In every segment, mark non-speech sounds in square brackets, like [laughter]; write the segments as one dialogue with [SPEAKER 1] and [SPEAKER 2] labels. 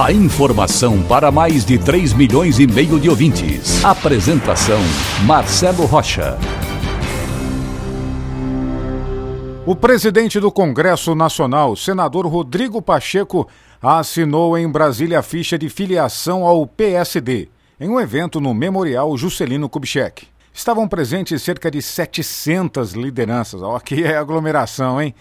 [SPEAKER 1] A informação para mais de 3 milhões e meio de ouvintes. Apresentação Marcelo Rocha.
[SPEAKER 2] O presidente do Congresso Nacional, senador Rodrigo Pacheco, assinou em Brasília a ficha de filiação ao PSD, em um evento no Memorial Juscelino Kubitschek. Estavam presentes cerca de 700 lideranças. Ó, aqui é [laughs] aglomeração, hein?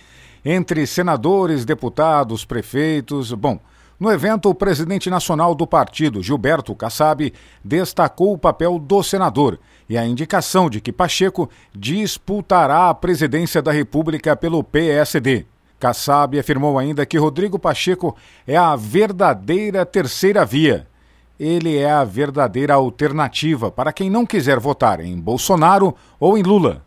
[SPEAKER 2] Entre senadores, deputados, prefeitos. Bom, no evento, o presidente nacional do partido, Gilberto Kassab, destacou o papel do senador e a indicação de que Pacheco disputará a presidência da República pelo PSD. Kassab afirmou ainda que Rodrigo Pacheco é a verdadeira terceira via ele é a verdadeira alternativa para quem não quiser votar em Bolsonaro ou em Lula.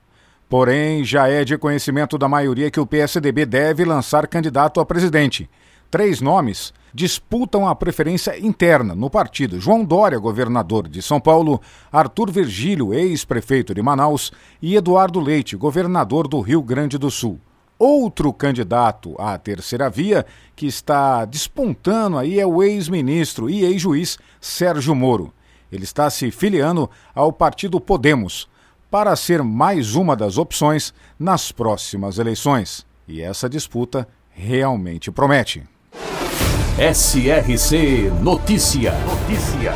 [SPEAKER 2] Porém, já é de conhecimento da maioria que o PSDB deve lançar candidato a presidente. Três nomes disputam a preferência interna no partido: João Dória, governador de São Paulo, Arthur Virgílio, ex-prefeito de Manaus, e Eduardo Leite, governador do Rio Grande do Sul. Outro candidato à terceira via que está despontando aí é o ex-ministro e ex-juiz Sérgio Moro. Ele está se filiando ao partido Podemos para ser mais uma das opções nas próximas eleições. E essa disputa realmente promete.
[SPEAKER 1] SRC Notícia. Notícia.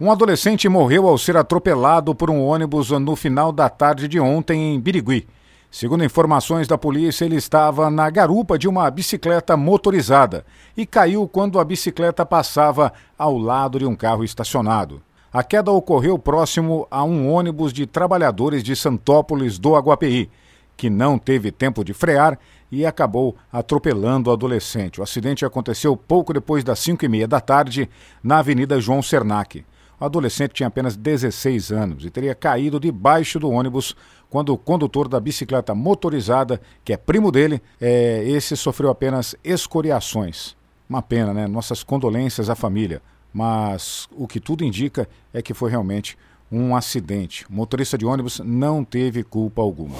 [SPEAKER 2] Um adolescente morreu ao ser atropelado por um ônibus no final da tarde de ontem em Birigui. Segundo informações da polícia, ele estava na garupa de uma bicicleta motorizada e caiu quando a bicicleta passava ao lado de um carro estacionado. A queda ocorreu próximo a um ônibus de trabalhadores de Santópolis do Aguapeí, que não teve tempo de frear e acabou atropelando o adolescente. O acidente aconteceu pouco depois das 5 e meia da tarde na Avenida João Sernac. O adolescente tinha apenas 16 anos e teria caído debaixo do ônibus quando o condutor da bicicleta motorizada, que é primo dele, é, esse sofreu apenas escoriações. Uma pena, né? Nossas condolências à família. Mas o que tudo indica é que foi realmente um acidente. O motorista de ônibus não teve culpa alguma.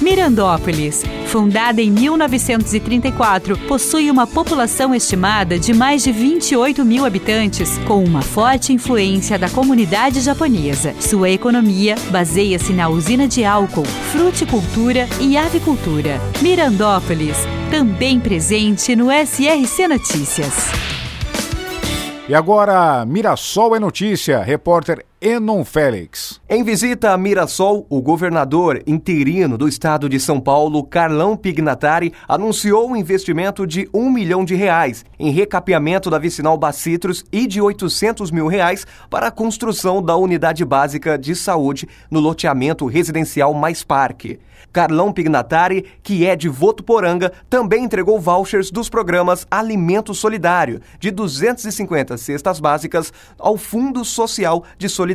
[SPEAKER 3] Mirandópolis, fundada em 1934, possui uma população estimada de mais de 28 mil habitantes, com uma forte influência da comunidade japonesa. Sua economia baseia-se na usina de álcool, fruticultura e avicultura. Mirandópolis, também presente no SRC Notícias.
[SPEAKER 2] E agora, Mirassol é notícia. Repórter Enon Félix.
[SPEAKER 4] Em visita a Mirassol, o governador interino do estado de São Paulo, Carlão Pignatari, anunciou um investimento de um milhão de reais em recapeamento da vicinal Bacitros e de 800 mil reais para a construção da unidade básica de saúde no loteamento residencial Mais Parque. Carlão Pignatari, que é de Votuporanga, também entregou vouchers dos programas Alimento Solidário, de 250 cestas básicas, ao Fundo Social de Solidariedade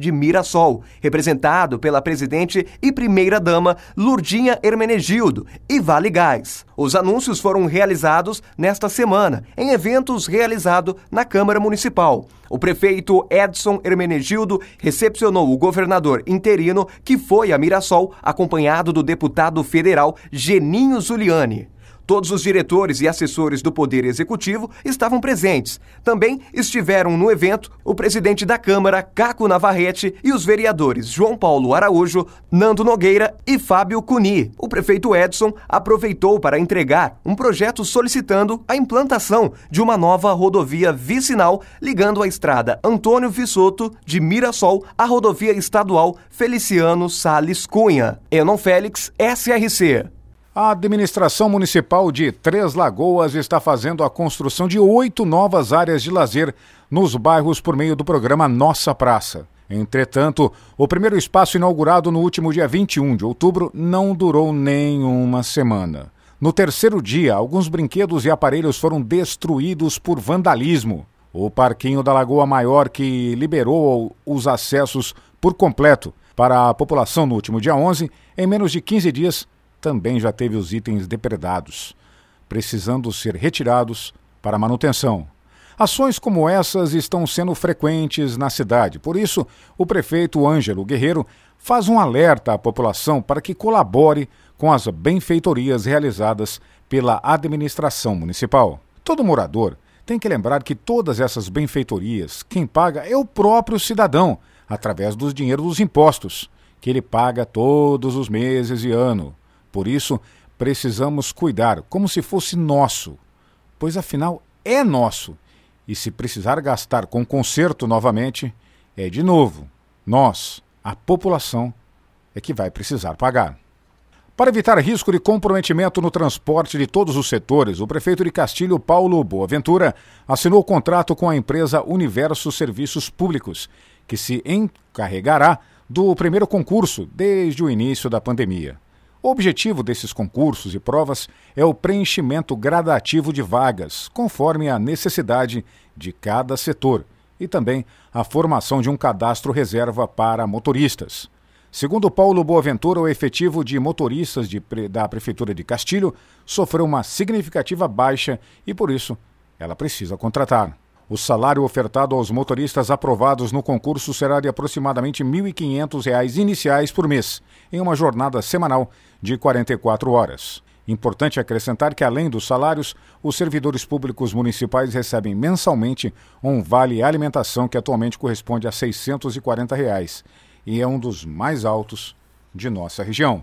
[SPEAKER 4] de Mirassol, representado pela presidente e primeira-dama Lurdinha Hermenegildo, e Vale Gás. Os anúncios foram realizados nesta semana, em eventos realizados na Câmara Municipal. O prefeito Edson Hermenegildo recepcionou o governador interino que foi a Mirassol, acompanhado do deputado federal Geninho Zuliani. Todos os diretores e assessores do Poder Executivo estavam presentes. Também estiveram no evento o presidente da Câmara, Caco Navarrete, e os vereadores João Paulo Araújo, Nando Nogueira e Fábio Cuni. O prefeito Edson aproveitou para entregar um projeto solicitando a implantação de uma nova rodovia vicinal ligando a estrada Antônio Vissoto de Mirassol à rodovia estadual Feliciano Sales Cunha. Enon Félix, SRC.
[SPEAKER 2] A administração municipal de Três Lagoas está fazendo a construção de oito novas áreas de lazer nos bairros por meio do programa Nossa Praça. Entretanto, o primeiro espaço inaugurado no último dia 21 de outubro não durou nem uma semana. No terceiro dia, alguns brinquedos e aparelhos foram destruídos por vandalismo. O Parquinho da Lagoa Maior, que liberou os acessos por completo para a população no último dia 11, em menos de 15 dias, também já teve os itens depredados, precisando ser retirados para manutenção. Ações como essas estão sendo frequentes na cidade, por isso, o prefeito Ângelo Guerreiro faz um alerta à população para que colabore com as benfeitorias realizadas pela administração municipal. Todo morador tem que lembrar que todas essas benfeitorias, quem paga é o próprio cidadão, através dos dinheiros dos impostos, que ele paga todos os meses e ano. Por isso, precisamos cuidar como se fosse nosso, pois afinal é nosso. E se precisar gastar com conserto novamente, é de novo nós, a população, é que vai precisar pagar. Para evitar risco de comprometimento no transporte de todos os setores, o prefeito de Castilho, Paulo Boaventura, assinou o contrato com a empresa Universo Serviços Públicos, que se encarregará do primeiro concurso desde o início da pandemia. O objetivo desses concursos e provas é o preenchimento gradativo de vagas, conforme a necessidade de cada setor, e também a formação de um cadastro reserva para motoristas. Segundo Paulo Boaventura, o efetivo de motoristas de, da Prefeitura de Castilho sofreu uma significativa baixa e, por isso, ela precisa contratar. O salário ofertado aos motoristas aprovados no concurso será de aproximadamente R$ 1.500 iniciais por mês, em uma jornada semanal de 44 horas. Importante acrescentar que, além dos salários, os servidores públicos municipais recebem mensalmente um vale alimentação que atualmente corresponde a 640 reais, e é um dos mais altos de nossa região.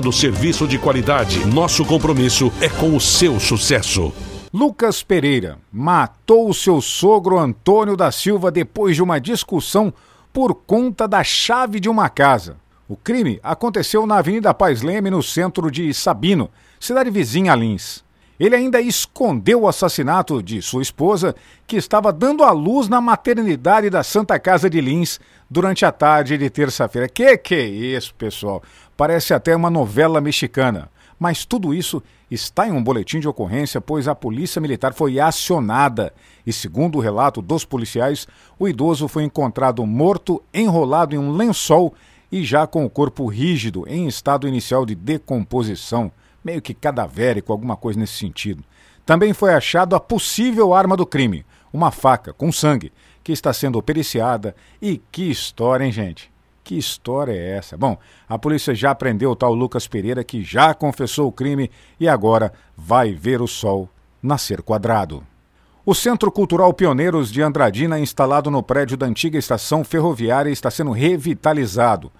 [SPEAKER 1] oferecendo serviço de qualidade. Nosso compromisso é com o seu sucesso.
[SPEAKER 2] Lucas Pereira matou seu sogro Antônio da Silva depois de uma discussão por conta da chave de uma casa. O crime aconteceu na Avenida Paz Leme, no centro de Sabino, cidade vizinha a Lins. Ele ainda escondeu o assassinato de sua esposa, que estava dando à luz na maternidade da Santa Casa de Lins durante a tarde de terça-feira. Que que é isso, pessoal? Parece até uma novela mexicana. Mas tudo isso está em um boletim de ocorrência, pois a polícia militar foi acionada. E segundo o relato dos policiais, o idoso foi encontrado morto, enrolado em um lençol e já com o corpo rígido, em estado inicial de decomposição, meio que cadavérico, alguma coisa nesse sentido. Também foi achado a possível arma do crime, uma faca com sangue, que está sendo periciada. E que história, hein, gente? Que história é essa? Bom, a polícia já prendeu o tal Lucas Pereira, que já confessou o crime e agora vai ver o sol nascer quadrado. O Centro Cultural Pioneiros de Andradina, instalado no prédio da antiga estação ferroviária, está sendo revitalizado.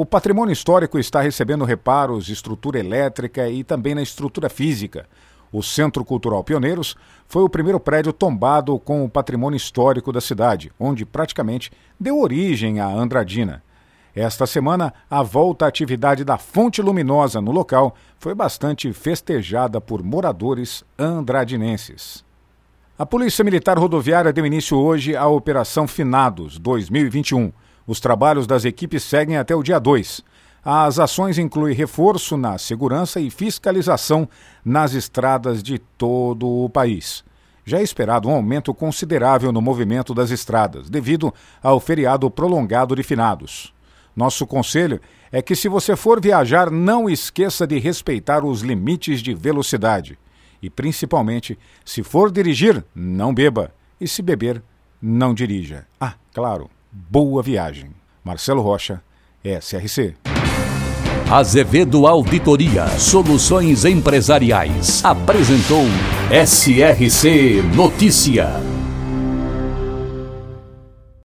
[SPEAKER 2] O patrimônio histórico está recebendo reparos, estrutura elétrica e também na estrutura física. O Centro Cultural Pioneiros foi o primeiro prédio tombado com o patrimônio histórico da cidade, onde praticamente deu origem à Andradina. Esta semana, a volta à atividade da Fonte Luminosa no local foi bastante festejada por moradores andradinenses. A Polícia Militar Rodoviária deu início hoje à Operação Finados 2021. Os trabalhos das equipes seguem até o dia 2. As ações incluem reforço na segurança e fiscalização nas estradas de todo o país. Já é esperado um aumento considerável no movimento das estradas, devido ao feriado prolongado de finados. Nosso conselho é que, se você for viajar, não esqueça de respeitar os limites de velocidade. E, principalmente, se for dirigir, não beba. E se beber, não dirija. Ah, claro, boa viagem. Marcelo Rocha, SRC.
[SPEAKER 1] Azevedo Auditoria Soluções Empresariais apresentou SRC Notícia.